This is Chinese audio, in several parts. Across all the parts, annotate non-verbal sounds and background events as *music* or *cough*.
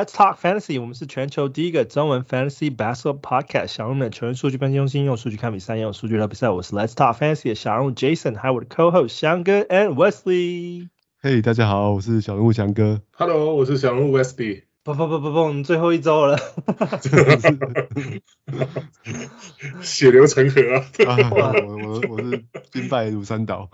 Let's talk fantasy。我们是全球第一个中文 fantasy basketball podcast。小人物的球员数据分析中心，用数据看比赛，用数据聊比赛。我是 Let's talk fantasy 的小人物 Jason，还有我的 co-host 翔哥 and Wesley。Hey，大家好，我是小人物翔哥。Hello，我是小人物 Wesley。不不不不不，我们最后一周了。*laughs* 血流成河啊！我我我是兵败如山倒。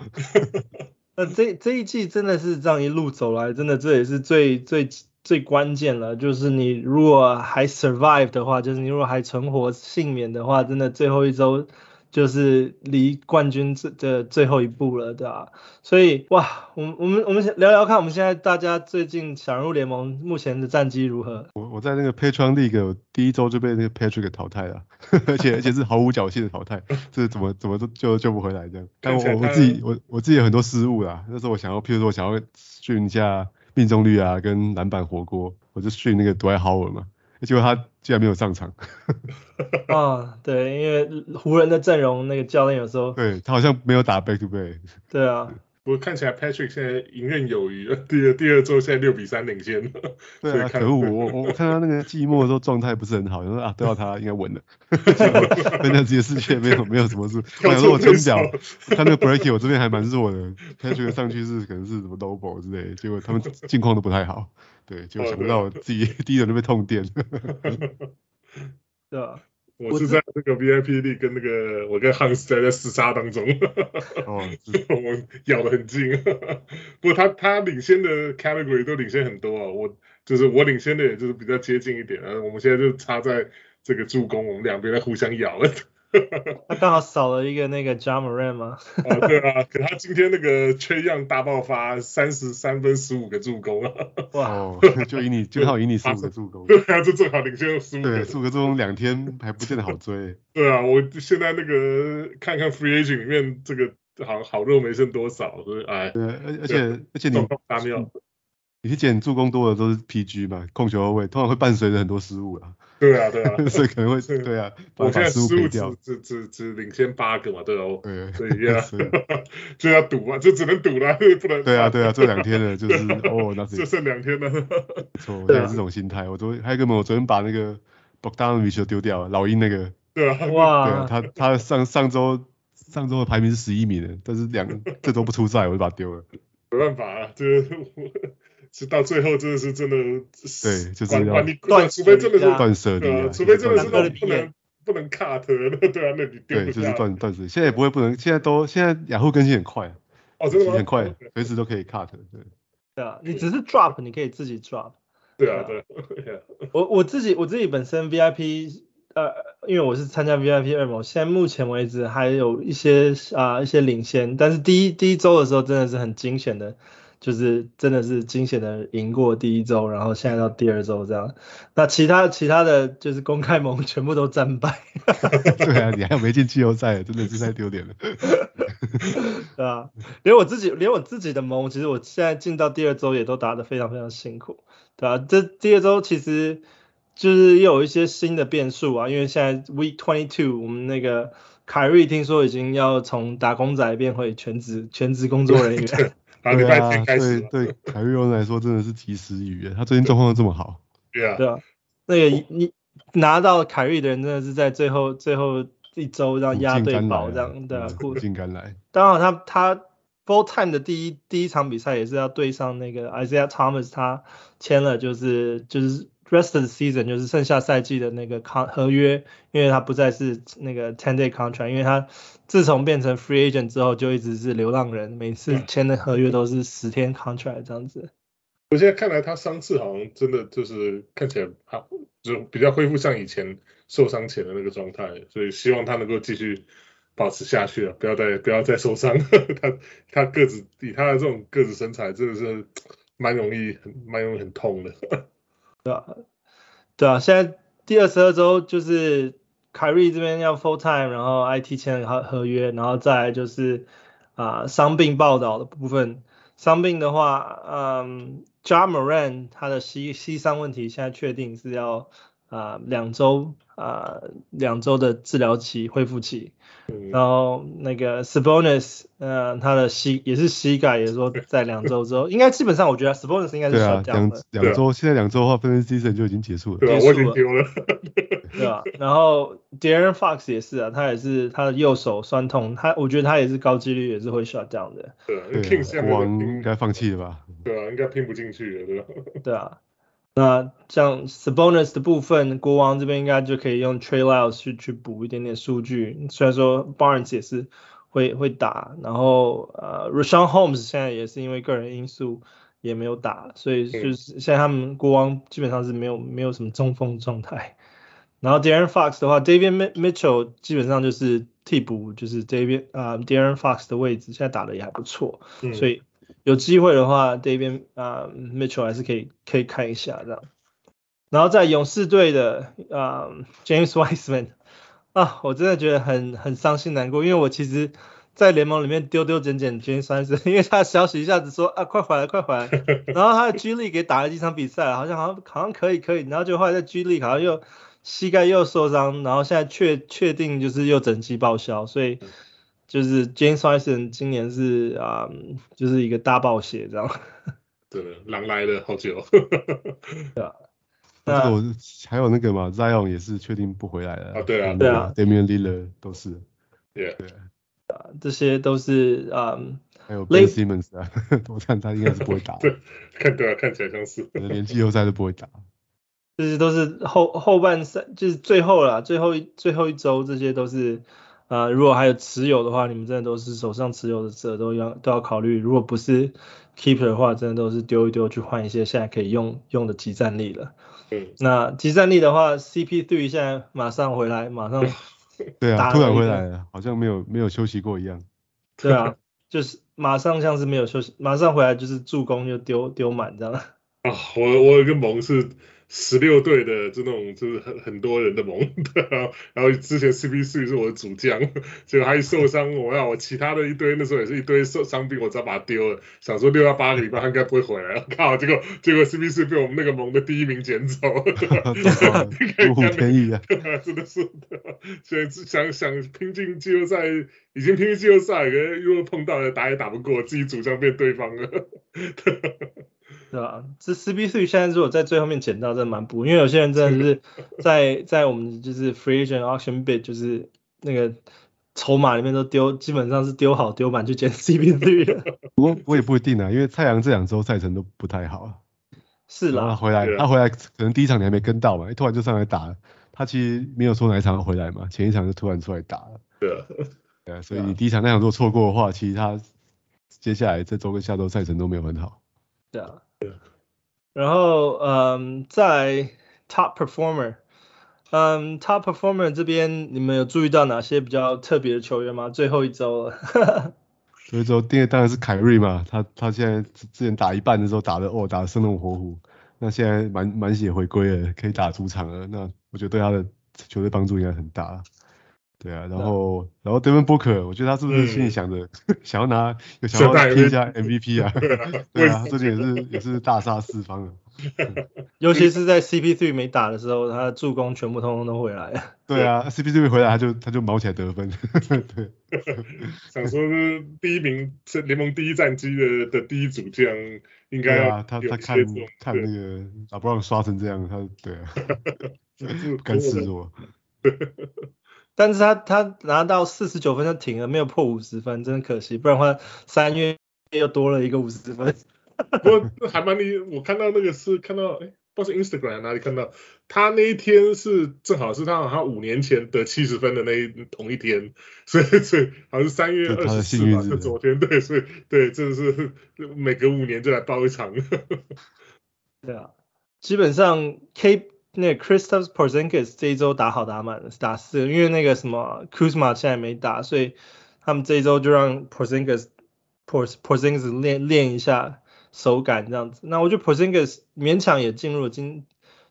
*laughs* 那这这一季真的是这样一路走来，真的这也是最最。最关键了，就是你如果还 survive 的话，就是你如果还存活幸免的话，真的最后一周就是离冠军这的最后一步了，对吧？所以哇，我们我们我们先聊聊看，我们现在大家最近小人物联盟目前的战绩如何？我我在那个 Patreon League 第一周就被那个 Patrick 淘汰了，*laughs* 而且而且是毫无侥幸的淘汰，这怎么怎么都救救不回来这样。但我我自己我我自己有很多失误啦，那时候我想要，譬如说我想要训一下。命中率啊，跟篮板火锅，我就训那个 Dwight Howard 嘛，结果他竟然没有上场。啊，*laughs* 对，因为湖人的阵容那个教练有时候，对他好像没有打 back to back。对啊。我看起来 Patrick 现在游刃有余，*laughs* 第二第二周现在六比三领先。*laughs* 对啊，可恶，我我看他那个寂寞的时候状态不是很好，我说啊，*laughs* 都要他应该稳了。分享自己的世界没有没有什么事。我想说我真屌，他那个 Breaking 我这边还蛮弱的，Patrick 上去是可能是什么 double 之类的，结果他们近况都不太好。对，结果想不到自己第一轮就被痛电。对啊。我是在这个 VIP 里跟那个我跟 Hans 在在厮杀当中，哦，*laughs* 我们咬得很近，不过他他领先的 category 都领先很多啊，我就是我领先的也就是比较接近一点啊，我们现在就差在这个助攻，我们两边在互相咬了。他刚好少了一个那个 Ja Morant 吗？啊，对啊，可他今天那个 Trae Young 大爆发，三十三分十五个助攻啊！哇，*laughs* 就赢你，正好赢你十五个助攻。对啊，就正好领先十五个。对，十五个助攻两天还不见得好追。*laughs* 对啊，我现在那个看看 Free Agent 里面这个好好肉没剩多少，所以哎。对，而而且而且你你去捡助攻多的都是 PG 嘛，控球后卫通常会伴随着很多失误啊。对啊，对啊，*laughs* 所以可能会对啊，我现在失误只只只只领先八个嘛，对哦，对，所以呀 *laughs* *laughs* 就要赌啊，就只能赌了，不能。对啊，对啊，这两天了，就是哦，那是就剩两天了。没错，我也是这种心态。我昨天还有个嘛，我昨天把那个 Bogdanovic 丢掉了，老鹰那个。对啊。哇。对啊，他他上上周上周的排名是十一名的，但是两这周不出赛，我就把他丢了。没办法啊，这个。是到最后真的是真的，对，就是要断，除非真的是断舍离，除非真的是不能不能 cut 的，*laughs* 对啊，那你对，就是断断舍。现在也不会不能，现在都现在雅虎更新很快，哦，真的很快，随时都可以 cut，对。对啊，你只是 drop，你可以自己 drop。对啊，对。*laughs* 我我自己我自己本身 VIP，呃，因为我是参加 VIP 二模，现在目前为止还有一些啊一些领先，但是第一第一周的时候真的是很惊险的。就是真的是惊险的赢过第一周，然后现在到第二周这样。那其他其他的就是公开盟全部都战败。*laughs* 对啊，你还有没进季后赛，真的是太丢脸了。对啊，连我自己连我自己的盟，其实我现在进到第二周也都打得非常非常辛苦。对啊，这第二周其实就是又有一些新的变数啊，因为现在 Week Twenty Two，我们那个凯瑞听说已经要从打工仔变回全职全职工作人员。*laughs* 对啊，对对，凯瑞欧来说真的是及时雨，他最近状况都这么好。*laughs* 对啊，对啊，那个你拿到凯瑞的人真的是在最后最后一周让压对保这样的苦尽甘来。当然他他 full time 的第一第一场比赛也是要对上那个 Isaiah Thomas，他签了就是就是。Rest of the season 就是剩下赛季的那个合约，因为他不再是那个 ten day contract，因为他自从变成 free agent 之后就一直是流浪人，每次签的合约都是十天 contract 这样子。我现在看来他伤势好像真的就是看起来好，就比较恢复像以前受伤前的那个状态，所以希望他能够继续保持下去啊，不要再不要再受伤。*laughs* 他他个子以他的这种个子身材真的是蛮容易很蛮容易很痛的。对啊，对啊，现在第二十二周就是凯瑞这边要 full time，然后 IT 签合合约，然后再就是啊伤病报道的部分。伤病的话，嗯，Ja Morant 他的膝膝伤问题现在确定是要啊两周啊两周的治疗期恢复期。然后那个 Sabonis，呃，他的膝也是膝盖，也说在两周之后，应该基本上我觉得 Sabonis 应该是。对啊，两两周，现在两周的话，分季赛就已经结束了。对啊，我已经丢了。对吧？然后 Darren Fox 也是啊，他也是他的右手酸痛，他我觉得他也是高几率也是会 shut down 的。对啊，国王应该放弃了吧？对啊，应该拼不进去了，对吧？*laughs* 对啊。那像 Sabonis 的部分，国王这边应该就可以用 Trey Lyles 去去补一点点数据。虽然说 Barnes 也是会会打，然后呃 Rashawn Holmes 现在也是因为个人因素也没有打，所以就是现在他们国王基本上是没有没有什么中锋状态。然后 De'Aaron Fox 的话，Davion Mitchell 基本上就是替补，就是 Davion 啊、呃、De'Aaron Fox 的位置，现在打的也还不错，嗯、所以。有机会的话，Davion 啊、uh, Mitchell 还是可以可以看一下这样。然后在勇士队的啊、uh, James Wiseman 啊，我真的觉得很很伤心难过，因为我其实，在联盟里面丢丢捡捡 James Wiseman，因为他的消息一下子说啊快回来快回来，*laughs* 然后他的 G League 给打了几场比赛，好像好像好像可以可以，然后就后来在 G League 好像又膝盖又受伤，然后现在确确定就是又整季报销，所以。就是 James Wiseman 今年是啊、嗯，就是一个大暴血这样。对，狼来了好久。对啊。那我还有那个嘛，Zion 也是确定不回来了。啊，对啊。对啊。Damian Lillard 都是。Yeah. 对。啊，这些都是啊。还有 Ben Simmons 啊，*laughs* 我看他应该是不会打。对，看对啊，看起来像是。连季后赛都不会打。这些都是后后半赛，就是最后了，最后一最后一周，这些都是。啊、呃，如果还有持有的话，你们真的都是手上持有的者都要都要考虑。如果不是 keeper 的话，真的都是丢一丢去换一些现在可以用用的集战力了。嗯，那集战力的话，CP3 现在马上回来，马上 *laughs* 对啊，突然回来了，好像没有没有休息过一样。对啊，*laughs* 就是马上像是没有休息，马上回来就是助攻就丢丢满这样。啊，我我有个盟是。十六队的这种就是很很多人的盟，*laughs* 然后然后之前 CP3 是我的主将，结果他一受伤，我要我其他的一堆那时候也是一堆受伤病，我只要把他丢了，想说六到八个礼拜他应该不会回来了，靠，结果结果 CP3 被我们那个盟的第一名捡走 *laughs* *laughs* 不便宜啊，真的是，所以想想拼进季后赛，已经拼进季后赛，可是如果碰到了打也打不过，自己主将变对方了。对吧？这 CP3 现在如果在最后面捡到，真的蛮补，因为有些人真的是 *laughs* 在在我们就是 free agent auction bid 就是那个筹码里面都丢，基本上是丢好丢满去捡 *laughs* CP3 了。不过我也不一定啊，因为太阳这两周赛程都不太好。是啦。他回来，他回来可能第一场你还没跟到嘛，突然就上来打了。他其实没有说哪一场回来嘛，前一场就突然出来打了。对啊。对啊，所以你第一场那场如果错过的话，其实他接下来这周跟下周赛程都没有很好。对啊。然后，嗯，在 Top Performer，嗯，Top Performer 这边你们有注意到哪些比较特别的球员吗？最后一周了，*laughs* 最后一周第二当然是凯瑞嘛，他他现在之前打一半的时候打的哦，打的生龙活虎，那现在满满血回归了，可以打主场了，那我觉得对他的球队帮助应该很大。对啊，然后、嗯、然后 Devin Booker，我觉得他是不是心里想着、嗯、想要拿，想要拼一下 MVP *laughs* 啊？对啊，这里也是也是大杀四方啊。*laughs* *laughs* 尤其是在 CP3 没打的时候，他的助攻全部通通都回来了。对啊，CP3 没回来，他就他就毛起来得分。对，想说是第一名，是联盟第一战绩的的第一主将，应该要、啊、他他看看那个打不让刷成这样，他对啊，不敢示弱。但是他他拿到四十九分就停了，没有破五十分，真的可惜。不然的话，三月又多了一个五十分。*laughs* 不过还蛮厉，我看到那个是看到，哎，不知道是 Instagram 哪里看到，他那一天是正好是他好像五年前得七十分的那一同一天，*laughs* 所以所以好像是三月二十四嘛，是昨天，*laughs* 对，所以对，这是每隔五年就来报一场。对啊，基本上 K。那个 Kristaps Porzingis 这一周打好打满了，打四个，因为那个什么 Kuzma 现在没打，所以他们这一周就让 Porzingis Porzingis 练练一下手感这样子。那我觉得 Porzingis 勉强也进入了今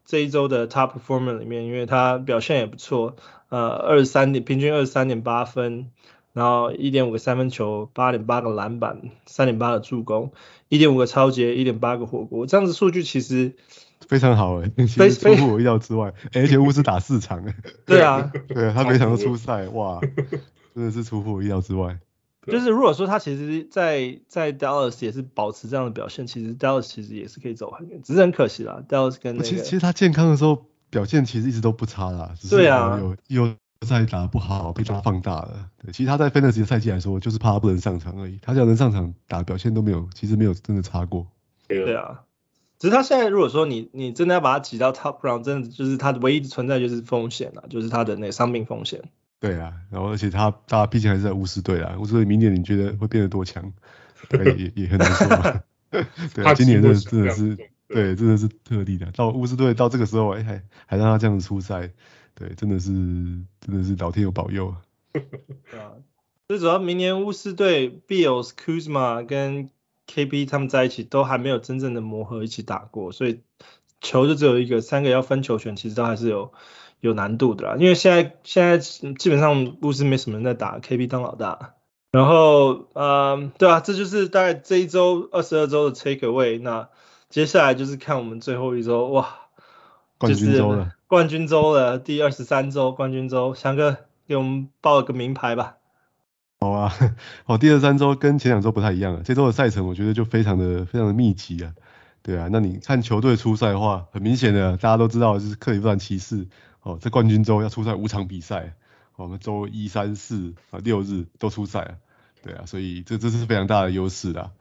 这一周的 Top Performer 里面，因为他表现也不错，呃，二十三点平均二十三点八分，然后一点五个三分球，八点八个篮板，三点八个助攻，一点五个抄截，一点八个火锅，这样子数据其实。非常好哎，其实出乎我意料之外，而且巫师打四场哎。*laughs* 对啊，*laughs* 对啊，他每场都出赛，哇，真的是出乎我意料之外。*laughs* 就是如果说他其实在在 Dallas 也是保持这样的表现，其实 Dallas 其实也是可以走很远，只是很可惜啦。Dallas 跟那个，其实其实他健康的时候表现其实一直都不差啦。对啊。有有赛打不好被他放大了。对，其实他在 Fantasy 的赛季来说，就是怕他不能上场而已。他只要能上场打，表现都没有，其实没有真的差过。对啊。只是他现在如果说你你真的要把他挤到 Top Round，真的就是他唯一的存在就是风险了，就是他的那个伤病风险。对啊，然后而且他他毕竟还是在巫师队啊，巫师队明年你觉得会变得多强？也也很难说嘛。*laughs* 对啊，今年真的真的是对，真的是特例的。到巫师队到这个时候，哎还还让他这样子出赛，对，真的是真的是老天有保佑啊。*laughs* 对啊，最主要明年巫师队 Beals、Kuzma 跟 KP 他们在一起都还没有真正的磨合一起打过，所以球就只有一个，三个要分球权其实都还是有。有难度的啦，因为现在现在基本上巫师没什么人在打，KB 当老大，然后嗯，对啊，这就是大概这一周二十二周的 take away，那接下来就是看我们最后一周，哇，冠军周了，冠军周了，第二十三周冠军周，翔哥给我们报个名牌吧。好啊，好，*laughs* 第二三周跟前两周不太一样啊，这周的赛程我觉得就非常的非常的密集啊，对啊，那你看球队出赛的话，很明显的大家都知道就是克里夫兰骑士。哦，在冠军周要出赛五场比赛，我们周一、三、四啊六日都出赛啊，对啊，所以这这是非常大的优势啦，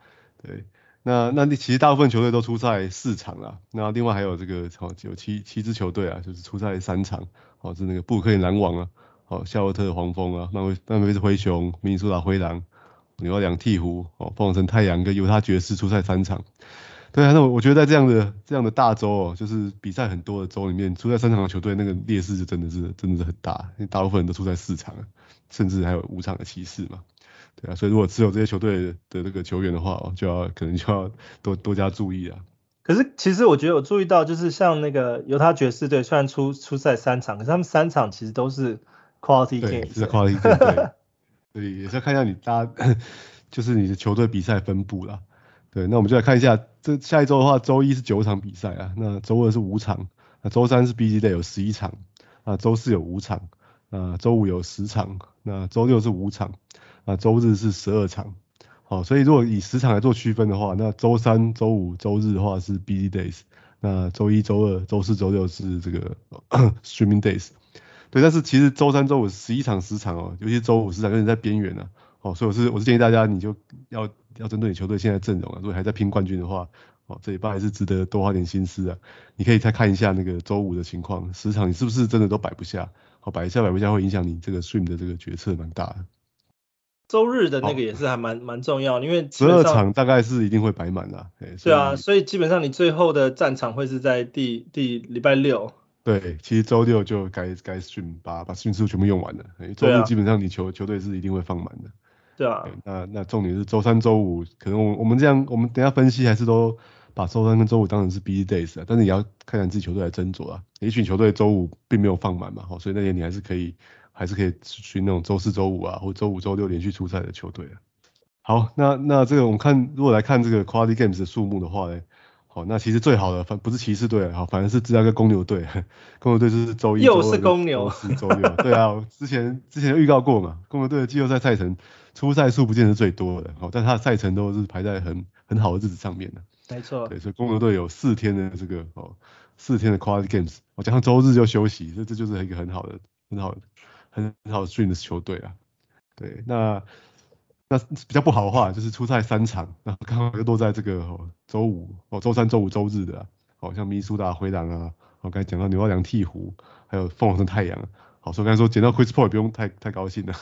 对，那那你其实大部分球队都出赛四场啦，那另外还有这个哦有七七支球队啊，就是出赛三场，哦是那个布克林篮网啊，哦夏洛特黄蜂啊，曼威曼菲斯灰熊、明尼苏达灰狼、纽奥良鵜鹕、哦凤凰城太阳跟犹他爵士出赛三场。对啊，那我我觉得在这样的这样的大洲哦，就是比赛很多的州里面，出赛三场的球队那个劣势就真的是真的是很大，因为大部分人都出赛四场，甚至还有五场的骑士嘛。对啊，所以如果只有这些球队的这个球员的话哦，就要可能就要多多加注意啊。可是其实我觉得我注意到，就是像那个犹他爵士队，虽然出出赛三场，可是他们三场其实都是 quality game，是 quality game，对，*laughs* 所以也是要看一下你大家 *coughs* 就是你的球队比赛分布啦。对，那我们就来看一下，这下一周的话，周一是九场比赛啊，那周二是五场，那周三是 busy day 有十一场，啊，周四有五场，啊，周五有十场，那周六是五场，啊，周日是十二场，好，所以如果以十场来做区分的话，那周三、周五、周日的话是 busy days，那周一、周二、周四、周六是这个 *coughs* streaming days，对，但是其实周三、周五十一场十场哦，尤其周五十场有点在边缘呢，哦，所以我是我是建议大家你就要。要针对你球队现在阵容啊，如果还在拼冠军的话，哦，这一半还是值得多花点心思啊。你可以再看一下那个周五的情况，十场你是不是真的都摆不下？好，摆一下摆不下会影响你这个 stream 的这个决策蛮大的。周日的那个也是还蛮蛮重要，因为十二场大概是一定会摆满的。对啊，所以基本上你最后的战场会是在第第礼拜六。对，其实周六就该该 stream 把把 stream 数全部用完了。周日基本上你球球队是一定会放满的。对啊，那那重点是周三、周五，可能我我们这样，我们等下分析还是都把周三跟周五当成是 busy days 啊，但是也要看看自己球队来斟酌啊。也许球队周五并没有放满嘛，所以那天你还是可以，还是可以去那种周四、周五啊，或周五、周六连续出赛的球队啊。好，那那这个我们看，如果来看这个 quality games 的数目的话呢，好，那其实最好的反不是骑士队，好，反而是芝加哥公牛队，公牛队就是周一、又是公牛，周四、周六，对啊，之前之前预告过嘛，公牛队的季后赛赛程。出赛数不见得最多的，好，但他的赛程都是排在很很好的日子上面的。没错。对，所以公牛队有四天的这个哦，四天的 quality games，我加上周日就休息，这这就是一个很好的、很好的、很很好的 stream 的球队啊。对，那那比较不好的话，就是出赛三场，然后刚好又落在这个哦周五哦周三、周五、周日的、啊，好像明尼苏达灰狼啊，我刚才讲到纽奥良鵜鹕，还有凤凰城太阳，好，所以刚才说捡到 Chris Paul 也不用太太高兴了。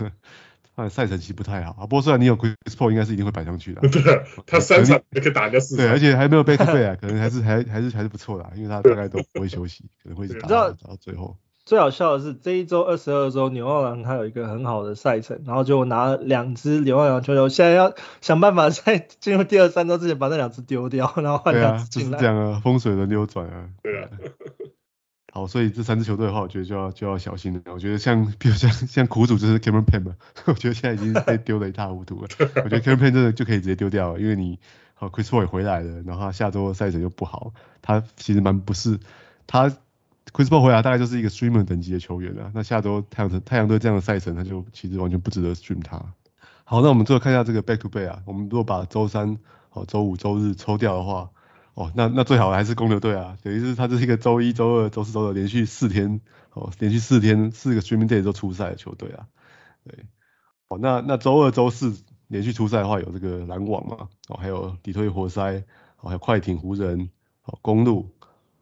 他的赛程其实不太好啊，不过虽然你有 Chris Paul，应该是一定会摆上去的。*laughs* 对，*laughs* 他三场也可以打个四场。对，而且还没有 back to back 啊，*laughs* 可能还是还还是还是不错的，因为他大概都不会休息，可能会一直打到最后。最好笑的是这一周二十二周，牛二郎他有一个很好的赛程，然后就拿了两支纽奥良球球，现在要想办法在 *laughs* 进入第二三周之前把那两只丢掉，然后换两支进来。对啊，就是这样啊，风水轮流转啊。对啊。好，所以这三支球队的话，我觉得就要就要小心了。我觉得像，比如像像苦主就是 Cameron Payne 嘛，*laughs* 我觉得现在已经被丢的一塌糊涂了。我觉得 Cameron Payne 真的就可以直接丢掉了，因为你，好，Chris Paul 也回来了，然后他下周赛程又不好，他其实蛮不是他 Chris Paul 回来大概就是一个 streamer 等级的球员了，那下周太阳太阳队这样的赛程，他就其实完全不值得 stream 他。好，那我们最后看一下这个 back to back 啊，我们如果把周三、哦周五、周日抽掉的话，哦，那那最好还是公牛队啊，等于是他这是一个周一、周二、周四、周六连续四天，哦，连续四天四个 streaming day 都出赛的球队啊，对，哦，那那周二、周四连续出赛的话，有这个篮网嘛，哦，还有底特律活塞，哦，还有快艇、湖人，哦，公路，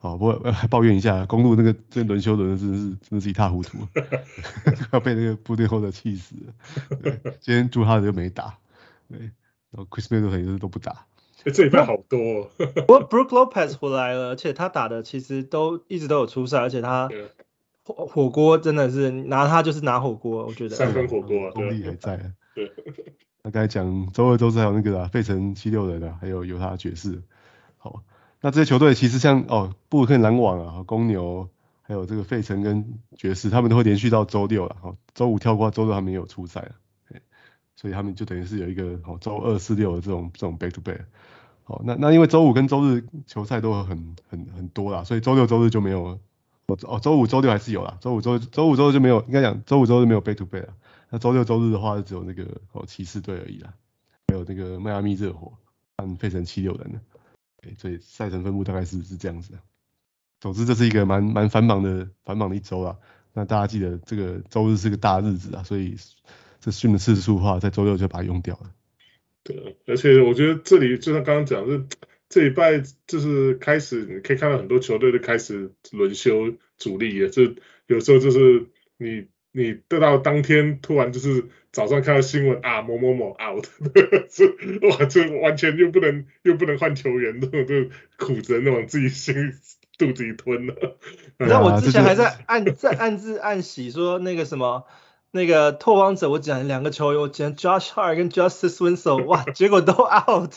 哦，不过还 *laughs* 抱怨一下，公路那个这轮休轮的真的是真的是一塌糊涂 *laughs* *laughs* 要被那个部队后的气死了，对，今天朱哈德就没打，对，然后 Chris Middleton 也是都不打。欸、这礼拜好多、哦，不过 Brook Lopez 回来了，而且他打的其实都一直都有出赛，而且他火火锅真的是拿他就是拿火锅，我觉得三分火锅、啊，功力还在、啊。对，那刚才讲周二、周三还有那个啊，费城七六人啊，还有犹他爵士。好，那这些球队其实像哦，布鲁克篮网啊，公牛，还有这个费城跟爵士，他们都会连续到周六了，哦，周五跳过周六他们也有出赛了。所以他们就等于是有一个哦，周二四六的这种这种 back to back，好，那那因为周五跟周日球赛都很很很多啦，所以周六周日就没有，哦哦周五周六还是有啦，周五周周五周日就没有，应该讲周五周日没有 back to back 啦，那周六周日的话就只有那个哦骑士队而已啦，还有那个迈阿密热火和费城七六人的，对，所以赛程分布大概是是这样子的，总之这是一个蛮蛮繁忙的繁忙的一周啦，那大家记得这个周日是个大日子啊，所以。这训的次数的话，在周六就把它用掉了。对，而且我觉得这里就像刚刚讲的，这礼拜就是开始，你可以看到很多球队都开始轮休主力了。就有时候就是你你得到当天突然就是早上看到新闻啊，某某某 out，*laughs* 这哇这完全又不能又不能换球员，那种就苦着那种自己心肚子里吞了。那我之前还在暗在暗自暗喜说那个什么。那个拓荒者，我讲两个球员，我捡 Josh Hart 跟 Justice Winslow，哇，结果都 out。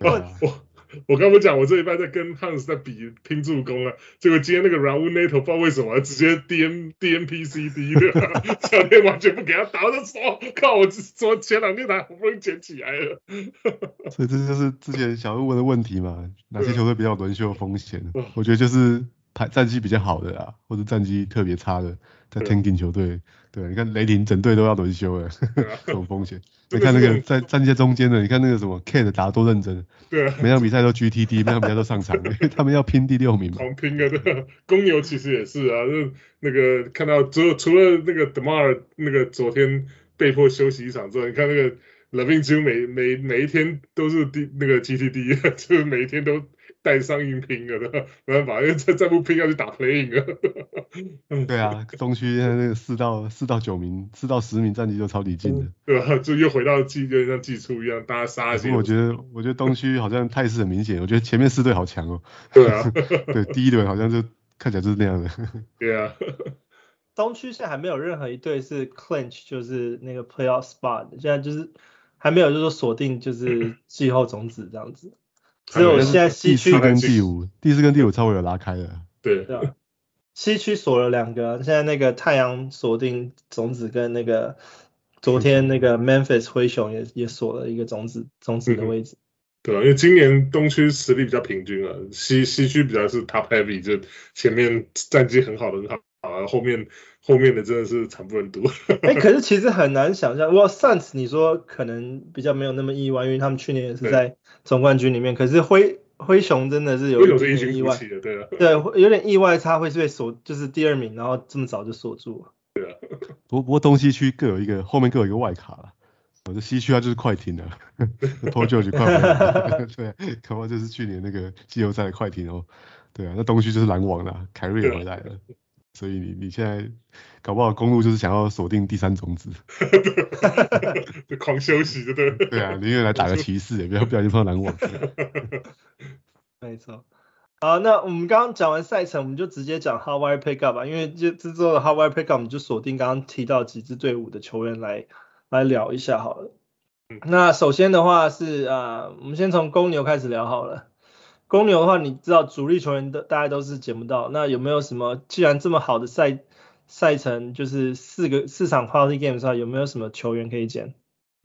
我 *laughs* 我刚不讲，我这一半在跟 Hans 在比拼助攻啊，结果今天那个 Raul Neto 不知道为什么直接 D M D M P C D 的，*laughs* 教练完全不给他打，我就说靠，我说前两天才好不容易捡起来了。*laughs* 所以这就是之前小问问的问题嘛，哪些球队比较轮休风险？我觉得就是。排战绩比较好的啊，或者战绩特别差的，在 tanking 球队，对，你看雷霆整队都要轮休了，*laughs* 这种风险。你看那个在站在中间的，你看那个什么 K 的打多认真，对，每场比赛都 GTD，每场比赛都上场，因 *laughs* 为他们要拼第六名嘛。狂拼啊！*laughs* 对，公牛其实也是啊，就那个看到除除了那个 DeMar 那个昨天被迫休息一场之后，你看那个 LaVine 几乎每每每一天都是第那个 GTD，就是每一天都。带上硬拼了的，*laughs* 没办法，因 *laughs* 为再再不拼要去打 playing 了。对啊，*laughs* 东区现在那个四到四到九名，四到十名战绩就超级近的。对啊，就又回到季，就像季初一样，大家杀一些。我觉得，我觉得东区好像态势很明显，我觉得前面四队好强哦。对啊，对，第一轮好像就看起来就是那样的。对啊，东区现在还没有任何一队是 clinch，就是那个 playoff spot，现在就是还没有就是说锁定就是季后种子这样子。只有现在西区跟第五，第四跟第五稍微有拉开的。对，对啊，西区锁了两个，现在那个太阳锁定种子跟那个昨天那个 Memphis 灰熊也也锁了一个种子种子的位置。对啊，因为今年东区实力比较平均啊，西西区比较是 top heavy，就前面战绩很好的很好。啊，后面后面的真的是惨不忍睹。*laughs* 哎、欸，可是其实很难想象，哇，Suns 你说可能比较没有那么意外，因为他们去年也是在总冠军里面。可是灰灰熊真的是有一点意外，对啊，对，有点意外，他会是被锁，就是第二名，然后这么早就锁住了。对啊，不不过东西区各有一个，后面各有一个外卡了。我的西区它就是快艇了，Paul George 快艇了，*laughs* 对，可能就是去年那个季后赛的快艇哦。对啊，那东区就是篮网了，凯瑞也回来了。所以你你现在搞不好公路就是想要锁定第三种子，*laughs* 狂休息，对不对？对啊，宁愿来打个 *laughs* 骑士，也不要不小心碰到篮网。*laughs* 没错。好，那我们刚刚讲完赛程，我们就直接讲 Wire Pickup 吧，因为这这周的 Wire Pickup 我们就锁定刚刚提到几支队伍的球员来来聊一下好了。那首先的话是啊，我们先从公牛开始聊好了。公牛的话，你知道主力球员的大家都是捡不到，那有没有什么？既然这么好的赛赛程，就是四个四场 quality game 的话，有没有什么球员可以捡？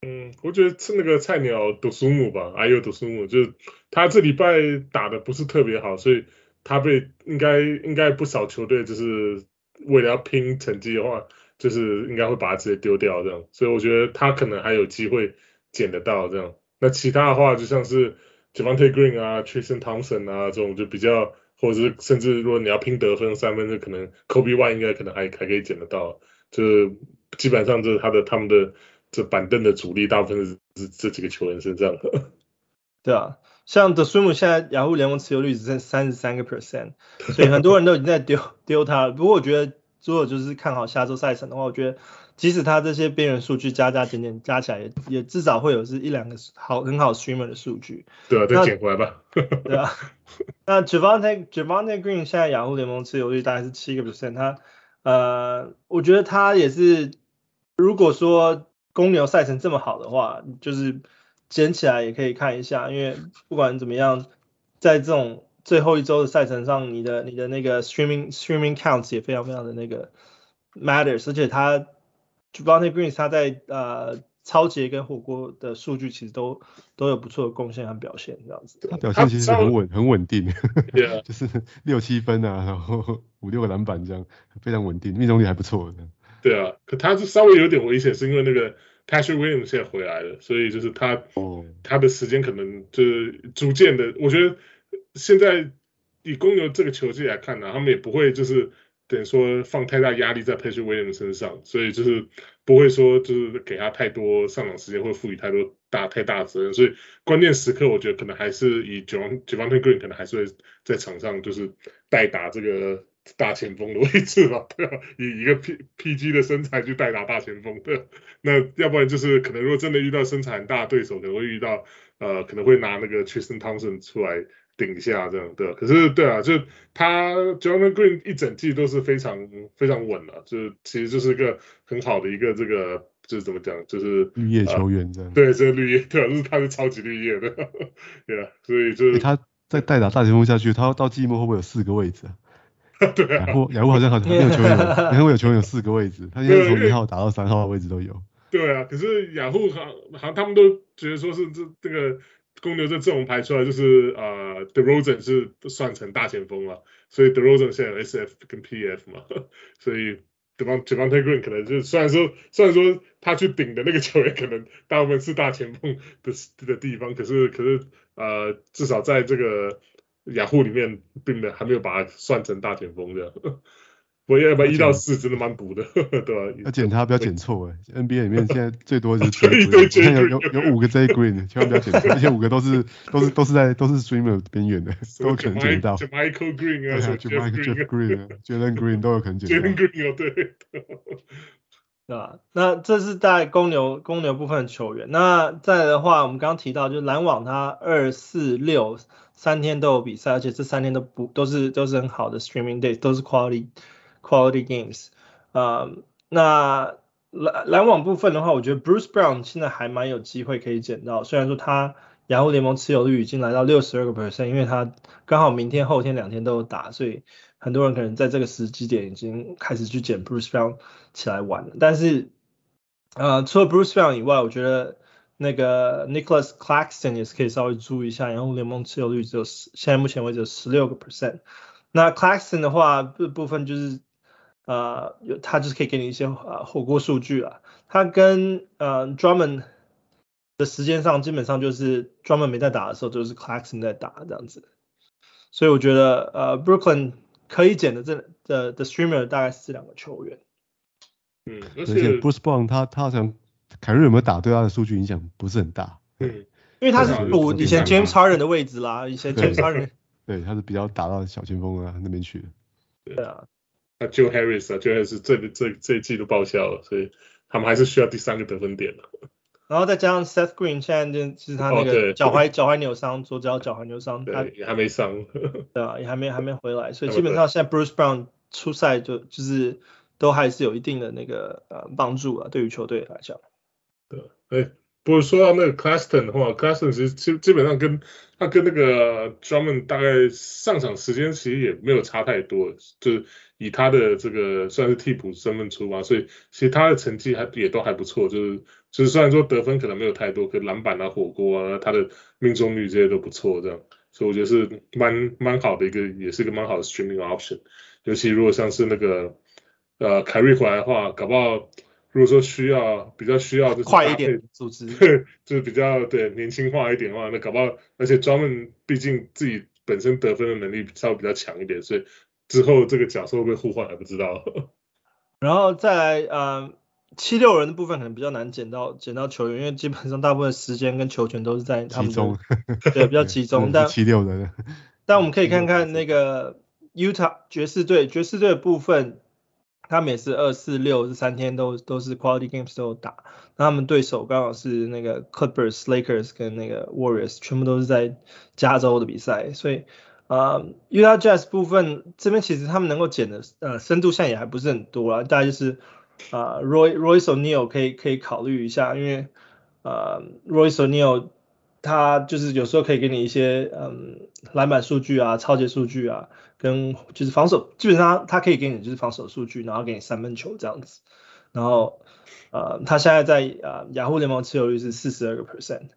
嗯，我觉得是那个菜鸟杜苏姆吧，还有杜苏姆，就是他这礼拜打的不是特别好，所以他被应该应该不少球队就是为了要拼成绩的话，就是应该会把他直接丢掉这样，所以我觉得他可能还有机会捡得到这样。那其他的话就像是 Javonte Green 啊、Tristan Thompson 啊这种就比较，或者是甚至如果你要拼得分三分，就可能 Coby White 应该可能还还可以捡得到，就是基本上就是他的他们的。这板凳的主力大部分是是这几个球员身上的。*laughs* 对啊，像德苏姆现在雅虎联盟持有率只剩三十三个 percent，所以很多人都已经在丢丢他了。不过我觉得，如果就是看好下周赛程的话，我觉得即使他这些边缘数据加加减减加起来也，也也至少会有是一两个好很好 streamer 的数据。对啊，再捡回来吧。*laughs* 对啊，*laughs* 那 Javante Javante Green 现在雅虎联盟持有率大概是七个 percent，他呃，我觉得他也是，如果说。公牛赛程这么好的话，就是捡起来也可以看一下，因为不管怎么样，在这种最后一周的赛程上，你的你的那个 streaming streaming counts 也非常非常的那个 matters，而且他 Javonte Green 他在呃抄截跟火锅的数据其实都都有不错的贡献和表现，这样子。他表现其实很稳很稳定. *laughs* 就是六七分啊，然后五六个篮板这样，非常稳定，命中率还不错的。对啊，可他是稍微有点危险，是因为那个 Patrick Williams 现在回来了，所以就是他，哦、他的时间可能就是逐渐的，我觉得现在以公牛这个球季来看呢、啊，他们也不会就是等于说放太大压力在 Patrick Williams 身上，所以就是不会说就是给他太多上场时间，或赋予太多大太大责任，所以关键时刻我觉得可能还是以 Javonte Green 可能还是会在场上就是代打这个。大前锋的位置吧，*laughs* 对吧？以一个 P P G 的身材去代打大前锋，对。那要不然就是可能如果真的遇到身材很大的对手，可能会遇到呃可能会拿那个 Tristan Thompson 出来顶一下这样，对。可是对啊，就他 Javonte Green 一整季都是非常非常稳的，就是其实就是一个很好的一个这个就是怎么讲，就是绿叶球员这样。呃、对，这个绿叶，对啊，就是他是超级绿叶的，对啊。所以就是、欸、他在代打大前锋下去，他到季末会不会有四个位置啊？*laughs* 对啊，雅虎雅虎好像好像没有球员有，*laughs* 雅虎有球员有四个位置，他现在从一号打到三号的位置都有。对啊，可是雅虎好好像他们都觉得说是这这个公牛这阵容排出来就是呃，DeRozan 是算成大前锋了，所以 DeRozan 现在有 SF 跟 PF 嘛，*laughs* 所以 Javonte Green 可能就虽然说虽然说他去顶的那个球员可能大部分是大前锋的的地方，可是可是呃至少在这个。雅虎里面并没有还没有把它算成大前锋这样，我要不然一到四真的蛮补的，*laughs* 对吧？要捡他不要检错哎，NBA 里面现在最多就是 J *laughs* Green，有有有五个 J Green，千万不要检错，而且五个都是 *laughs* 都是都是在都是 streamer 边缘的，都有可能捡到。Michael Green 啊，Jeff Green，Jalen Green 都有可能捡到。Jalen Green 哦，对。对吧？那这是在公牛公牛部分的球员。那再来的话，我们刚刚提到，就是篮网他二四六三天都有比赛，而且这三天都不都是都是很好的 streaming days，都是 quality quality games。啊，那篮篮网部分的话，我觉得 Bruce Brown 现在还蛮有机会可以捡到，虽然说他雅虎联盟持有率已经来到六十二个 percent，因为他刚好明天后天两天都有打，所以。很多人可能在这个时机点已经开始去捡 Bruce Brown 起来玩了，但是呃，除了 Bruce Brown 以外，我觉得那个 Nicholas Claxton 也是可以稍微注意一下，然后联盟持有率只有十，现在目前为止有十六个 percent。那 Claxton 的话，部部分就是呃，有他就是可以给你一些呃火锅数据了。他跟呃 Drummond 的时间上，基本上就是 Drummond 没在打的时候，就是 Claxton 在打这样子。所以我觉得呃 Brooklyn。可以捡的这的的 streamer 大概是这两个球员。嗯，而且 Bruce Brown 他他好像凯瑞有没有打对他的数据影响不是很大。嗯，因为他是补以前 James Harden 的位置啦，以前 James Harden。对，他是比较打到小前锋啊那边去的。对啊，那 Joe Harris 啊，Joe Harris 这这这一季都报销了，所以他们还是需要第三个得分点的。*laughs* 然后再加上 Seth Green，现在就是他那个脚踝脚踝扭伤，左脚脚踝扭伤，他也还没伤，*laughs* 对啊，也还没还没回来，所以基本上现在 Bruce Brown 出赛就就是都还是有一定的那个呃帮助啊，对于球队来讲。对，哎，不过说到那个 Claxton 的话，Claxton 其实基基本上跟他跟那个 Drummond 大概上场时间其实也没有差太多，就是以他的这个算是替补身份出发，所以其实他的成绩还也都还不错，就是就是虽然说得分可能没有太多，可篮板啊、火锅啊，他的命中率这些都不错，这样，所以我觉得是蛮蛮好的一个，也是一个蛮好的 streaming option，尤其如果像是那个呃凯瑞回来的话，搞不好。如果说需要比较需要就是快一点组织，*laughs* 对，就是比较对年轻化一点的话，那搞不好，而且专门毕竟自己本身得分的能力稍微比较强一点，所以之后这个角色会不会互换还不知道。*laughs* 然后再来，呃，七六人的部分可能比较难捡到捡到球员，因为基本上大部分时间跟球权都是在他们集中，对，比较集中。*laughs* 但七六人，但我们可以看看那个 Utah 爵士队，爵士队的部分。他们也是二四六这三天都都是 quality games 都有打，那他们对手刚好是那个 Clippers、Lakers 跟那个 Warriors，全部都是在加州的比赛，所以呃 Utah Jazz 部分这边其实他们能够捡的呃深度现在也还不是很多啊，大概就是啊、呃、Roy Royce O'Neal 可以可以考虑一下，因为呃 Royce O'Neal 他就是有时候可以给你一些嗯篮板数据啊、抄截数据啊。跟就是防守，基本上他可以给你就是防守数据，然后给你三分球这样子。然后呃，他现在在呃雅虎联盟持有率是四十二个 percent。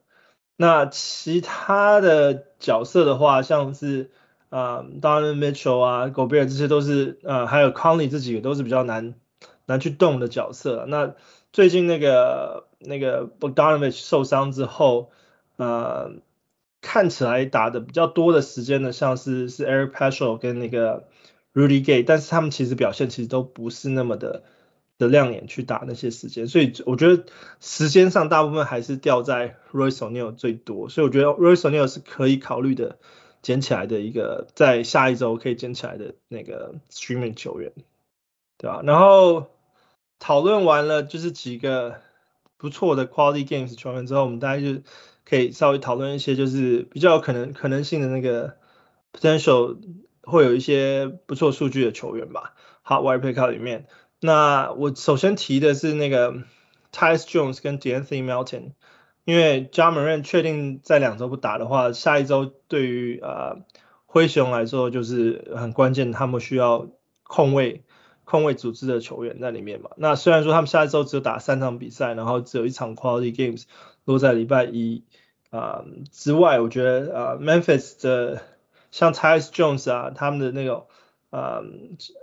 那其他的角色的话，像是呃 Donovan Mitchell 啊，Gobert 这些都是呃，还有 Conley 这几个都是比较难难去动的角色。那最近那个那个 Bogdanovic 受伤之后，呃。看起来打的比较多的时间呢，像是是 Eric Paschall 跟那个 Rudy Gay，但是他们其实表现其实都不是那么的的亮眼去打那些时间，所以我觉得时间上大部分还是掉在 Royce O'Neal 最多，所以我觉得 Royce O'Neal 是可以考虑的捡起来的一个在下一周可以捡起来的那个 Streaming 球员，对吧？然后讨论完了就是几个不错的 Quality Games 球员之后，我们大概就。可以稍微讨论一些，就是比较有可能可能性的那个 potential 会有一些不错数据的球员吧。好，Wire Pickup 里面，那我首先提的是那个 Tyus Jones 跟 D'Anthony Melton，因为 Ja Morant 确定在两周不打的话，下一周对于呃灰熊来说就是很关键，他们需要控卫控卫组织的球员在里面嘛。那虽然说他们下一周只有打三场比赛，然后只有一场 Quality Games。都在礼拜一啊、之外，我觉得啊、呃、Memphis 的像 Tyus Jones 啊，他们的那个呃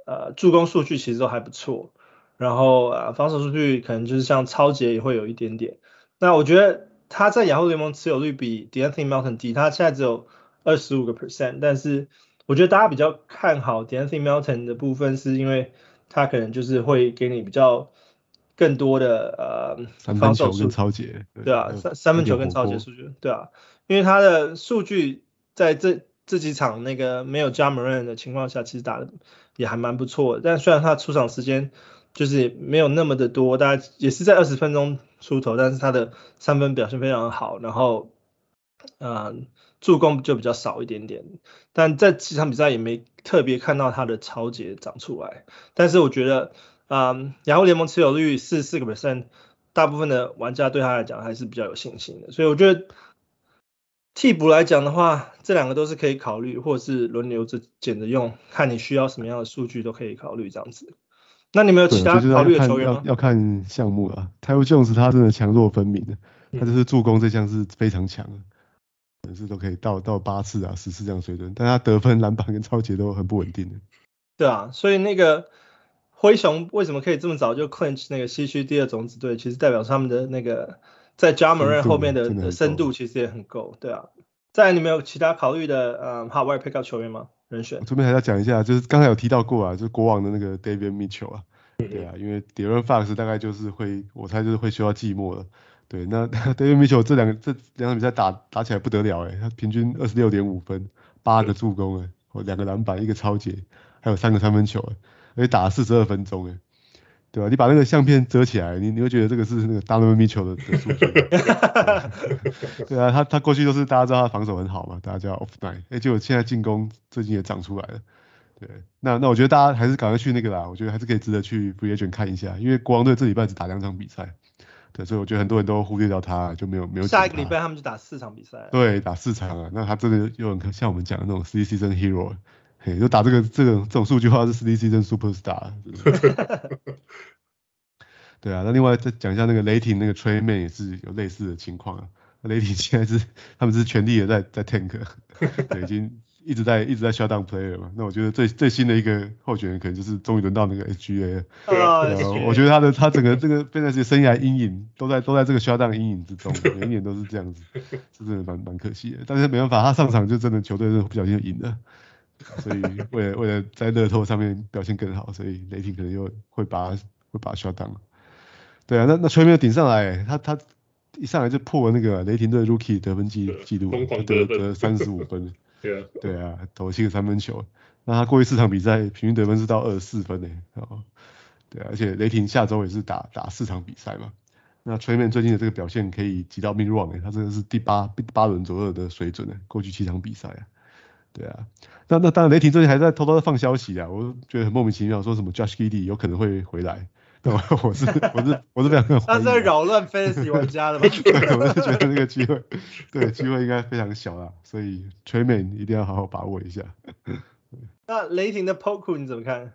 呃助攻数据其实都还不错，然后啊、防守数据可能就是像超杰也会有一点点。那我觉得他在雅虎联盟持有率比 De'Anthony Melton 低，他现在只有二十五个 percent，但是我觉得大家比较看好 De'Anthony Melton 的部分，是因为他可能就是会给你比较。更多的呃防守跟超节，对啊，三三分球跟超节数据，对啊，因为他的数据在这这几场那个没有 Ja Morant 的情况下，其实打的也还蛮不错的。但虽然他出场时间就是没有那么的多，大概也是在二十分钟出头，但是他的三分表现非常好，然后呃助攻就比较少一点点。但在几场比赛也没特别看到他的超节长出来，但是我觉得。啊，雅虎联盟持有率四四个 percent，大部分的玩家对他来讲还是比较有信心的，所以我觉得替补来讲的话，这两个都是可以考虑，或者是轮流着捡着用，看你需要什么样的数据都可以考虑这样子。那你们有其他考虑的球员吗？要，要看项目啊，Tyus Jones 他真的强弱分明的，他就是助攻这项是非常强的，可是都可以到到八次啊十次这样水准，但他得分、篮板跟超截都很不稳定的。对啊，所以那个。灰熊为什么可以这么早就 clinch 那个西区第二种子队？其实代表他们的那个在 Ja Morant 后面的的深度其实也很够，对啊。在，你们有其他考虑的呃 hot wire pick up 球员吗？人选？我这边还要讲一下，就是刚才有提到过啊，就是国王的那个 Davion Mitchell 啊，对啊，因为 De'Aaron Fox 大概就是会，我猜就是会需要寂寞了。对，那 *laughs* Davion Mitchell 这两个这两场比赛打打起来不得了哎，他平均二十六点五分，八个助攻哎，哦两个篮板，一个超截，还有三个三分球哎。而且打了四十二分钟，哎，对吧？你把那个相片遮起来，你你会觉得这个是那个 Donovan Mitchell 的的数据。对啊，他他过去都是大家知道他防守很好嘛，大家叫 Off Night，哎，结果现在进攻最近也长出来了。对，那那我觉得大家还是赶快去那个啦，我觉得还是可以值得去 Free Agent 看一下，因为国王队这礼拜只打两场比赛，对，所以我觉得很多人都忽略掉他，就没有没有。下一个礼拜他们就打四场比赛。对，打四场啊，那他真的又很像我们讲的那种 silly season hero，嘿，就打这个这个这种数据的话是 silly season superstar。*laughs* 对啊，那另外再讲一下那个雷霆那个 Tre Mann 也是有类似的情况啊。雷霆现在是他们是全力的在在 tank，*laughs* 对，已经一直在一直在 shut down player 嘛。那我觉得最最新的一个候选人可能就是终于轮到那个 HGA，了。对啊，我觉得他的他整个这个 fantasy 生涯阴影都在都在这个 shut down 阴影之中，每一年都是这样子，是真的蛮蛮可惜的。但是没办法，他上场就真的球队是不小心就赢了，所以为了为了在乐透上面表现更好，所以雷霆可能又会把会把他 shut down。对啊，那那全面顶上来，他他。一上来就破了那个雷霆队 Rookie 得分记记录，他得得三十五分。*laughs* 对啊，对啊，投七个三分球。那他过去四场比赛平均得分是到二十四分诶。哦，对啊，而且雷霆下周也是打打四场比赛嘛。那 Tre Mann 最近的这个表现可以挤到 mid round 诶，他这个是第八第八轮左右的水准呢，过去七场比赛啊。对啊，那那当然雷霆最近还在偷偷的放消息啊，我觉得很莫名其妙，说什么 Josh Giddey 有可能会回来。对吧，我是我是我是非常。他在扰乱 Fantasy 玩家的吗？*laughs* 对，我是觉得这个机会，对，机会应该非常小啦，所以 Tre Mann 一定要好好把握一下。那雷霆的 Poku 你怎么看？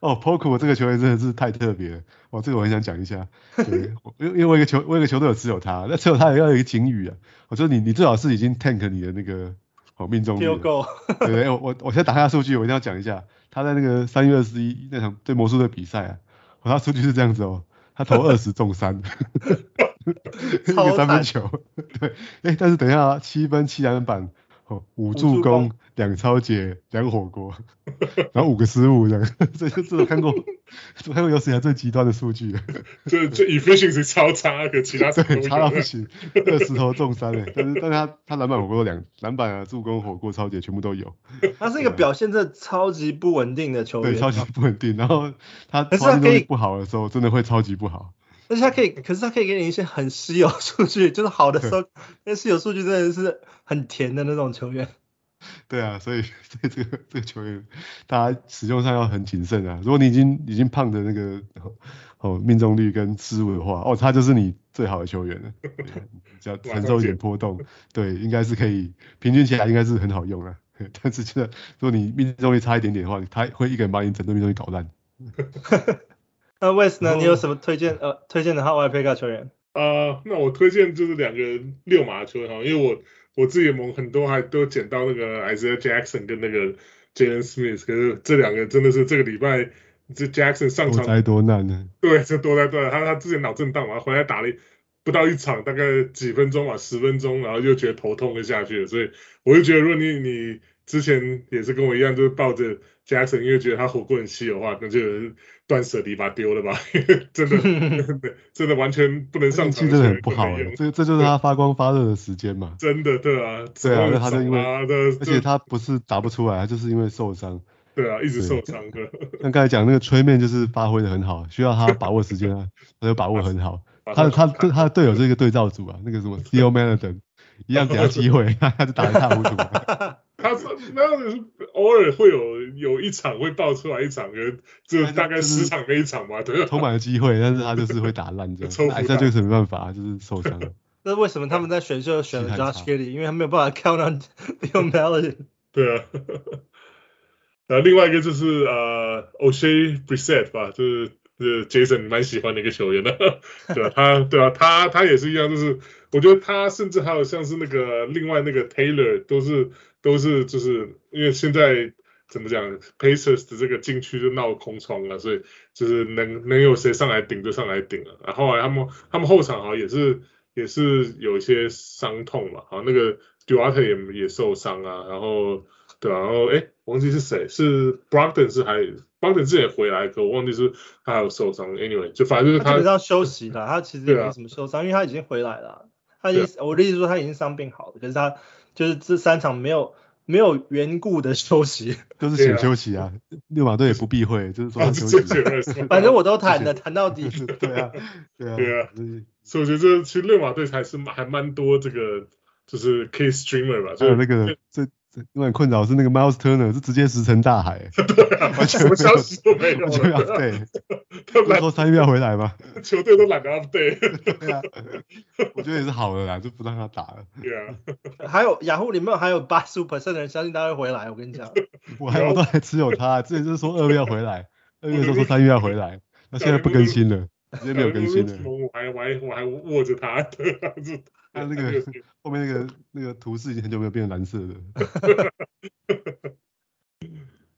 哦，Poku 这个球员真的是太特别了，哦，这个我很想讲一下。对，因因为我一个球我一个球队有持有他，那持有他也要有一个警语啊。我说你你最好是已经 tank 你的那个哦命中率。够。对，我我我先打开数据，我一定要讲一下，他在那个三月二十一那场对魔术的比赛啊。他数据是这样子哦，他投二十中三，*laughs* 一个三分球，*laughs* 对，哎，但是等一下啊，七分七篮板。五助攻，两抄截，两火锅，*laughs* 然后五个失误这样，*laughs* 这这我看过，我看过有史以来最极端的数据。*laughs* 这这 efficiency 超差，可其他对差到不行，二十投中三诶，但是但是他他篮板火锅两篮板啊助攻火锅抄截全部都有。他是一个表现这超级不稳定的球员，对，超级不稳定，然后他投球不好的时候真的会超级不好。但是他可以，可是他可以给你一些很稀有数据，就是好的时候，那稀有数据真的是很甜的那种球员。对啊，所以所以这个这个球员，大家使用上要很谨慎啊。如果你已经已经胖的那个哦命中率跟失误的话，哦，他就是你最好的球员了。只要 *laughs* 承受一点波动，对，应该是可以平均起来应该是很好用啊。*laughs* 但是真的，如果你命中率差一点点的话，他会一个人把你整个命中率搞烂。*laughs* 那 West 呢？你有什么推荐呃推荐的 Hot White Peca 球员？啊、呃，那我推荐就是两个溜马球员哈，因为我我自己的盟很多还都捡到那个 Isaiah Jackson 跟那个 Jalen Smith，可是这两个真的是这个礼拜这 Jackson 上场多灾多难呢？对，这多灾多难，他他之前脑震荡嘛，回来打了不到一场，大概几分钟吧，十分钟，然后就觉得头痛就下去了，所以我就觉得如果你你之前也是跟我一样，就是抱着 Jackson，因为觉得他火锅很稀有的话，那就。断舍离把它丢了吧，*laughs* 真的 *laughs* 真的完全不能上场，真的很不好。这这就是他发光发热的时间嘛。*laughs* 真的对啊，对啊，他就因为，而且他不是打不出来，他就是因为受伤。对啊，一直受伤的。像刚才讲那个 Tre Mann 就是发挥的很好，需要他把握时间啊，他就把握很好。他他对他的队友是一个对照组啊，那个什么 Theo Maledon 一样给他机会，他就打一塌糊涂。他是那，偶尔会有有一场会爆出来一场，就大概十场那一场吧，对。*laughs* *laughs* 充满了机会，但是他就是会打烂这样。哎，这就是没办法，就是受伤了。*laughs* 那为什么他们在选秀选了 Josh Giddey？因为他没有办法 count on Theo Maledon。对啊。呃，另外一个就是呃 Oshae Brissett 吧，就是是 Jason 蛮喜欢的一个球员的，对啊，他对啊，他他也是一样，就是我觉得他甚至还有像是那个另外那个 Taylor 都是。都是就是因为现在怎么讲，Pacers 的这个禁区就闹空窗了，所以就是能能有谁上来顶就上来顶了。然后后来他们他们后场好像也是也是有一些伤痛嘛，好那个 Duarte 也也受伤啊，然后对啊，然后哎忘记是谁是 Brogdon 是还 Brogdon 自己也回来，可我忘记是他还有受伤。Anyway 就反正就是他，他基本上休息了，他其实也没什么受伤，啊、因为他已经回来了。他已经、啊、我的意思说他已经伤病好了，可是他。就是这三场没有没有缘故的休息，*laughs* 都是请休息啊。六马队也不避讳，就是说休息。*laughs* 反正我都谈的，谈到底。*laughs* 对啊，对啊，对啊。所以我觉得其实六马队还是蛮还蛮多这个就是 K streamer 吧。就是那个这另外困扰是那个 Miles Turner 是直接石沉大海，*laughs* 对啊，完全什么消息都没有，完全 update，*laughs* 他不是说三月要回来吗？*laughs* 球队都懒得 update，对啊，我觉得也是好的啦，就不让他打了。对啊，还有雅虎里面还有八十五 percent 的人相信他会回来，我跟你讲，我还我都还持有他，之前就是说二月要回来，二月说说三月要回来，那现在不更新了，直接没有更新了。我还我还我还握着他，他那个后面那个那个图示已经很久没有变成蓝色的。*laughs*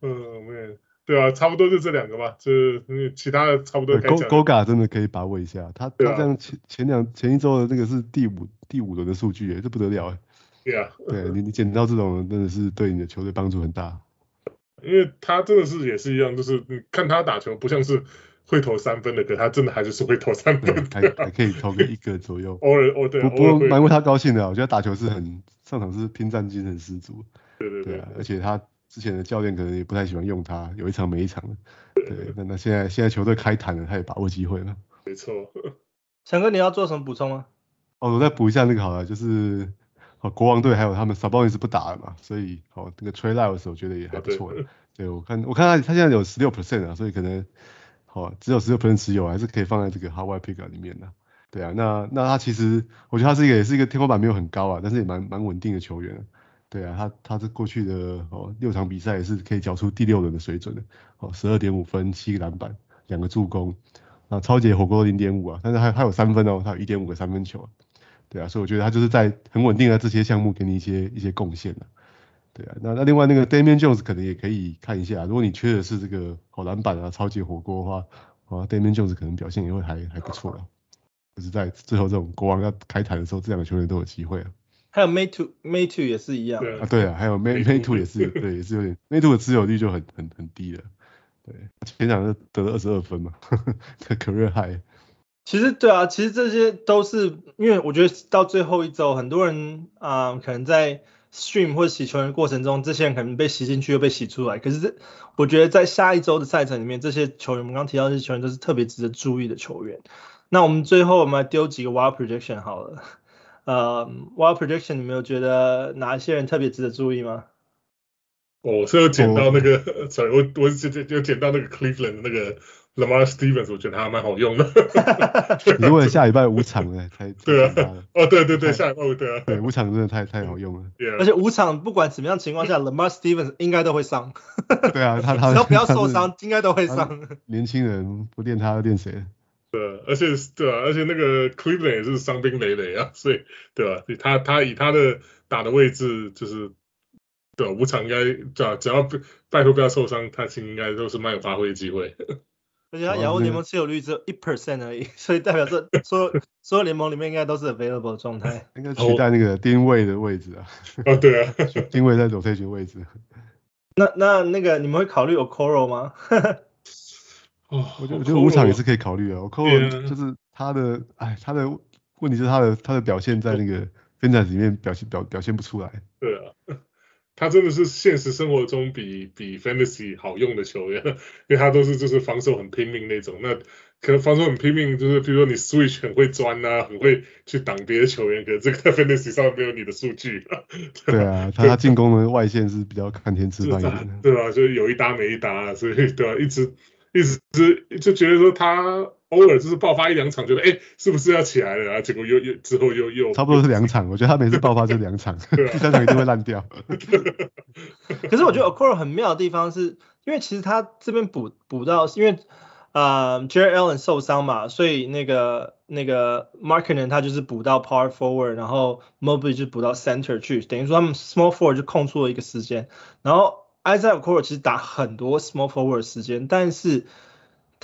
嗯，没，对啊，差不多就这两个吧，就是其他的差不多。Goga 真的可以把握一下，他他这样前前两前一周的那个是第五第五轮的数据，哎，这不得了哎。对啊，对你你捡到这种真的是对你的球队帮助很大。因为他真的是也是一样，就是你看他打球不像是。会投三分的，可他真的还是是会投三分，还还可以投个一个左右。*laughs* 偶尔哦对，不不过蛮为他高兴的，我觉得打球是很上场是拼战精神十足。对对对，对啊，而且他之前的教练可能也不太喜欢用他，有一场没一场的。对，那那现在现在球队开坛了，他也把握机会了。没错。*laughs* *laughs* 翔哥，你要做什么补充吗？哦，我再补一下那个好了，就是哦国王队还有他们 Sabonis 不打了嘛，所以哦那个 Trey Lyles 我觉得也还不错的。对，我看我看他他现在有十六 percent 啊，所以可能。好，只有十六分持有，还是可以放在这个 Hawaii Pick 里面的。对啊，那那他其实，我觉得他是一个也是一个天花板没有很高啊，但是也蛮蛮稳定的球员。对啊，他他是过去的哦六场比赛也是可以缴出第六轮的水准的。哦，十二点五分，七个篮板，两个助攻，啊，超级火锅零点五啊，但是还还有三分哦，他有一点五个三分球。对啊，所以我觉得他就是在很稳定的这些项目给你一些一些贡献的。对啊，那那另外那个 Damian Jones 可能也可以看一下，如果你缺的是这个好篮板啊、超级火锅的话，啊 Damian Jones 可能表现也会还还不错了。就是在最后这种国王要开台的时候，这两个球员都有机会啊。还有 Mayto Mayto 也是一样啊，对啊，还有 Metu 也是，对，也是有点 Mayto 的持有率就很很很低了。对，前两个得了二十二分嘛，呵呵 career high。其实对啊，其实这些都是因为我觉得到最后一周，很多人啊、呃、可能在。Stream 或者洗球员的过程中，这些人可能被洗进去又被洗出来。可是这，我觉得在下一周的赛程里面，这些球员，我们刚刚提到这些球员都是特别值得注意的球员。那我们最后我们来丢几个 wild prediction 好了。呃，wild prediction 你们有觉得哪一些人特别值得注意吗？哦，是有捡到那个，*laughs* sorry，我我就就就捡到那个 Cleveland 的那个。Lamar Stevens，我觉得他还蛮好用的。*laughs* 你问下礼拜五场呢，*laughs* 才对啊。哦，对对对，下礼拜五对啊。对，五场真的太太好用了。而且五场不管什么样情况下，*laughs* Lamar Stevens 应该都会上。对啊，他他只要不要受伤，应该都会上。年轻人不练他练谁？对，而且对啊，而且那个 Cleveland 也是伤兵累累啊，所以对吧？他他以他的打的位置，就是对五场应该对啊，只要拜托不要受伤，他其实应该都是蛮有发挥的机会。而且他雅虎联盟持有率只有一 percent 而已，*laughs* 所以代表这 *laughs* 所有所有联盟里面应该都是 available 状态。*laughs* 应该取代那个定位的位置啊。哦，对啊，定位在 rotation 位置。那那那个你们会考虑 Okoro 吗？哦，我觉得我觉得五场也是可以考虑啊。Okoro 就是他的，哎，他的问题是他的他的表现在那个分站里面表现表表现不出来。对啊。他真的是现实生活中比比 Fantasy 好用的球员，*laughs* 因为他都是就是防守很拼命那种。那可能防守很拼命，就是比如说你 Switch 很会钻啊，很会去挡别的球员，可是这个在 *laughs* Fantasy 上没有你的数据。对啊，他进攻的外线是比较看天吃饭一点的。对吧？就是有一搭没一搭，所以对吧？一直一直就觉得说他。偶尔就是爆发一两场，觉得哎，是不是要起来了啊？结果又又之后又又差不多是两场，我觉得他每次爆发就两场，*laughs* 第三场一定会烂掉。*laughs* 可是我觉得 Okoro 很妙的地方是，因为其实他这边补补到，因为啊、呃、Jarrett Allen 受伤嘛，所以那个那个 Markkinen 他就是补到 Power Forward，然后 Mobley 就补到 Center 去，等于说他们 Small Forward 就空出了一个时间，然后 Isaiah Okoro 其实打很多 Small Forward 时间，但是。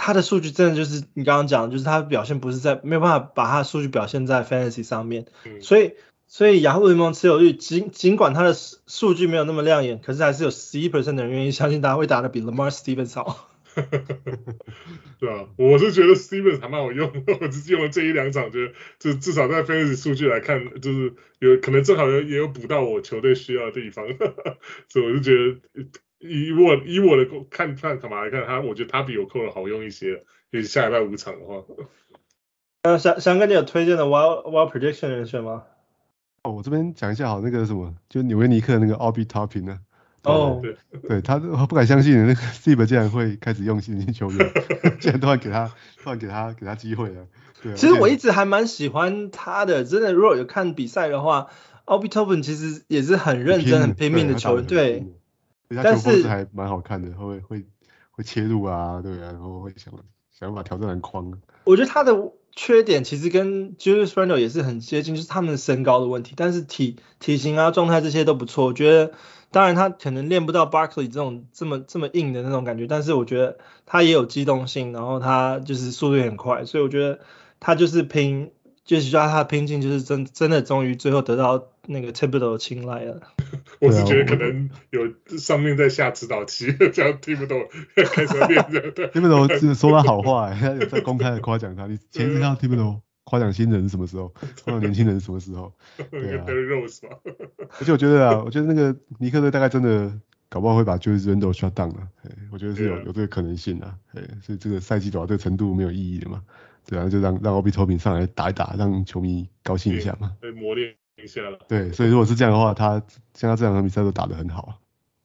他的数据真的就是你刚刚讲的，就是他的表现不是在没有办法把他的数据表现在 fantasy 上面，嗯、所以所以雅虎联盟持有率尽尽管他的数据没有那么亮眼，可是还是有十一 percent 的人愿意相信他会打的比 Lamar Stevens 好。*laughs* 对啊，我是觉得 Stevens 还蛮好用，*laughs* 我只是用了这一两场，觉得就至少在 fantasy 数据来看，就是有可能正好也有补到我球队需要的地方，*laughs* 所以我就觉得。以我以我的看看干嘛来看他，我觉得他比有扣的好用一些。就是下礼拜五场的话，呃，翔翔哥，你有推荐的 wild wild prediction 人选吗？哦，我这边讲一下好，那个什么，就纽约尼克那个 Obi Toppin 呢？哦，对，对他不敢相信那个 Steve 竟然会开始用新星球员，*laughs* 竟然突然给他突然给他给他机会了。对，其实我一直还蛮喜欢他的，真的，如果有看比赛的话，Obi Toppin 其实也是很认真、很拼命的球员，对。但是还蛮好看的，会会会切入啊，对啊，然后会想想把挑战篮框。我觉得他的缺点其实跟 Julius Randle 也是很接近，就是他们的身高的问题，但是体体型啊、状态这些都不错。我觉得，当然他可能练不到 Barkley 这种这么这么硬的那种感觉，但是我觉得他也有机动性，然后他就是速度也很快，所以我觉得他就是拼。就是叫他拼劲，就是真真的终于最后得到那个 Thibodeau 青睐了。*laughs* 我是觉得可能有上面在下指导棋，*laughs* 这样 Thibodeau *laughs* 开始练这样。Thibodeau 是说他好话，他有在公开的夸奖他。你前一次看到 Thibodeau 夸奖新人是什么时候？夸奖年轻人是什么时候？对啊。而且我觉得啊，我觉得那个尼克队大概真的搞不好会把 Julius Randle shut down 了。我觉得是有有这个可能性的。所以这个赛季走到这个程度没有意义的嘛。对啊，就让让 Obi Toppin 上来打一打，让球迷高兴一下嘛。对，磨练一下了。对，所以如果是这样的话，他像他这两场比赛都打得很好啊。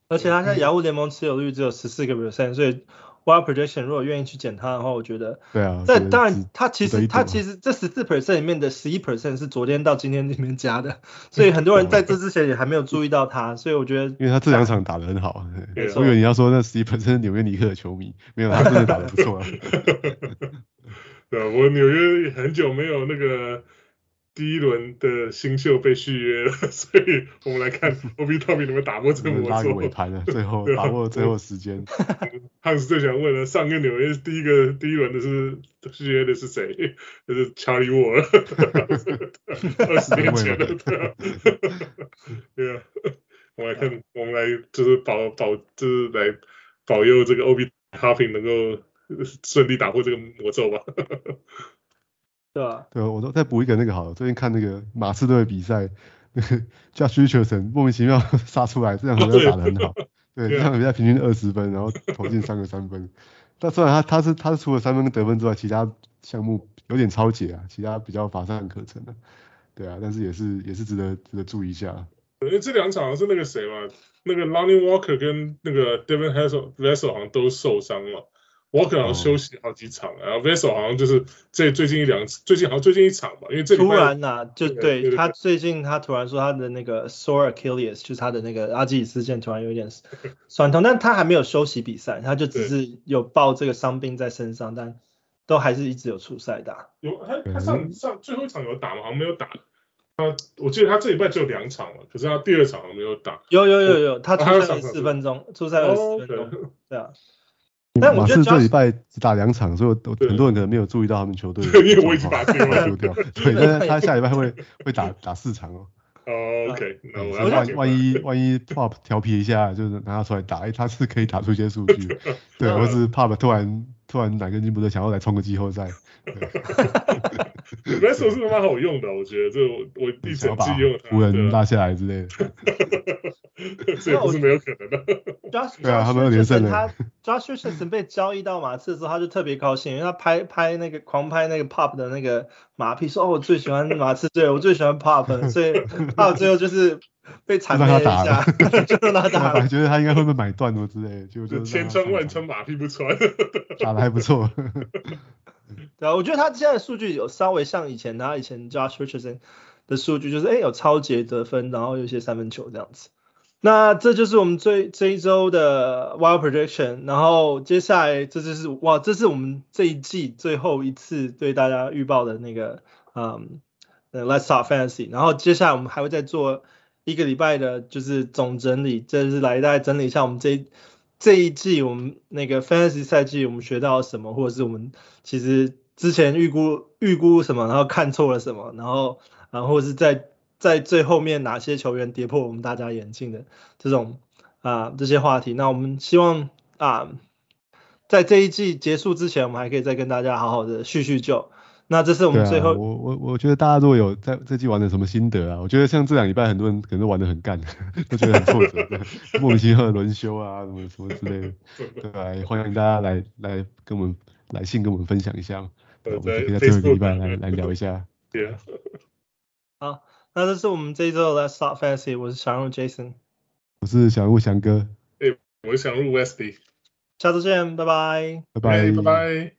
而且他现在雅虎联盟持有率只有十四个 percent，所以 Wild Projection 如果愿意去捡他的话，我觉得。对啊。这当然，他其实他其实这十四 percent 里面的十一 percent 是昨天到今天里面加的，所以很多人在这之前也还没有注意到他，所以我觉得。因为他这两场打得很好啊。我以为你要说那十一 percent 纽约尼克的球迷，没有，他真的打得不错啊。*laughs* 对啊，我纽约很久没有那个第一轮的新秀被续约了，*laughs* 所以我们来看 *laughs* Obi Toppin 能不能打破这个魔咒。尾盘了，最后 *laughs* 把握最后时间。汉斯最想问了，上个纽约第一个第一轮的是续约的是谁？就是 Charlie Ward，二十年前的。对啊，我们来看，我们来就是保保就是来保佑这个 Obi Toppin 能够。顺利打破这个魔咒吧。对啊，对啊，我都再补一个那个好了。最近看那个马刺队的比赛，那个 *laughs* Josh Richardson 莫名其妙 *laughs* 杀出来，这场比赛打得很好。对，这场比赛平均二十分，然后投进三个三分。但虽然他他是他是除了三分跟得分之外，其他项目有点超解啊，其他比较乏善可陈的。对啊，但是也是也是值得值得注意一下。因为这两场是那个谁嘛，那个 Lonnie Walker 跟那个 Devin Hassel Vessel 好像都受伤了。我可能休息好几场，然后 Vassell 好像就是这最近一两次，最近好像最近一场吧，因为这突然呐、啊，就对，他最近他突然说他的那个 sore Achilles 就是他的那个阿基里斯腱突然有点酸痛，但他还没有休息比赛，他就只是有抱这个伤病在身上，但都还是一直有出赛打。有他他上上最后一场有打吗？好像没有打。他我记得他这礼拜只有两场了，可是他第二场好像没有打。有有有有，他出赛了四分钟，出赛了四分钟，对啊。但我觉得马刺这礼拜只打两场，所以很多人可能没有注意到他们球队。*laughs* 因为我已经把丢了。*laughs* 丢掉。*laughs* 对，但是他下礼拜会会打打四场哦。哦，OK，那我万万一万一 Pop 调皮一下，就是拿他出来打，哎，他是可以打出一些数据。对，或是 Pop 突然突然哪根筋不对，想要来冲个季后赛。*laughs* Vassell 是蛮好用的，我觉得这我我一直记用。湖人拉下来之类的。*laughs* 这也不是没有可能的。*laughs* 对啊，他们有连胜的。他 Josh Richardson 被交易到马刺的时候，他就特别高兴，因为他拍拍那个狂拍那个 Pop 的那个马屁，说哦，我最喜欢马刺队，我最喜欢 Pop，所以 Pop 最后就是被惨了一下，就让他打。我觉得他应该会被买断了之类的，就就千穿万穿马屁不穿，打的还不错。对啊，我觉得他现在的数据有稍微像以前他以前 Josh Richardson 的数据，就是哎有超级得分，然后有些三分球这样子。那这就是我们最这一周的 Wild Projection，然后接下来这就是哇，这是我们这一季最后一次对大家预报的那个嗯，Let's Talk Fantasy，然后接下来我们还会再做一个礼拜的，就是总整理，这是来大家整理一下我们这这一季我们那个 Fantasy 赛季我们学到了什么，或者是我们其实之前预估预估什么，然后看错了什么，然后然后是在。在最后面哪些球员跌破我们大家眼镜的这种啊这些话题，那我们希望啊在这一季结束之前，我们还可以再跟大家好好的叙叙旧。那这是我们最后，啊、我我我觉得大家如果有在这季玩的什么心得啊，我觉得像这两礼拜很多人可能都玩的很干，*laughs* 都觉得很挫折，*laughs* 莫名其妙的轮休啊什么什么之类的，*laughs* 对吧？欢迎大家来来跟我们来信跟我们分享一下，我们可以在最后一个礼拜来来聊一下。对啊。好。那这是我们这一周的 Let's Talk Fantasy，我是小人物 Jason，我是小人物翔哥，哎、欸，我是小人物 Westy，下周见，拜拜，拜拜，拜拜。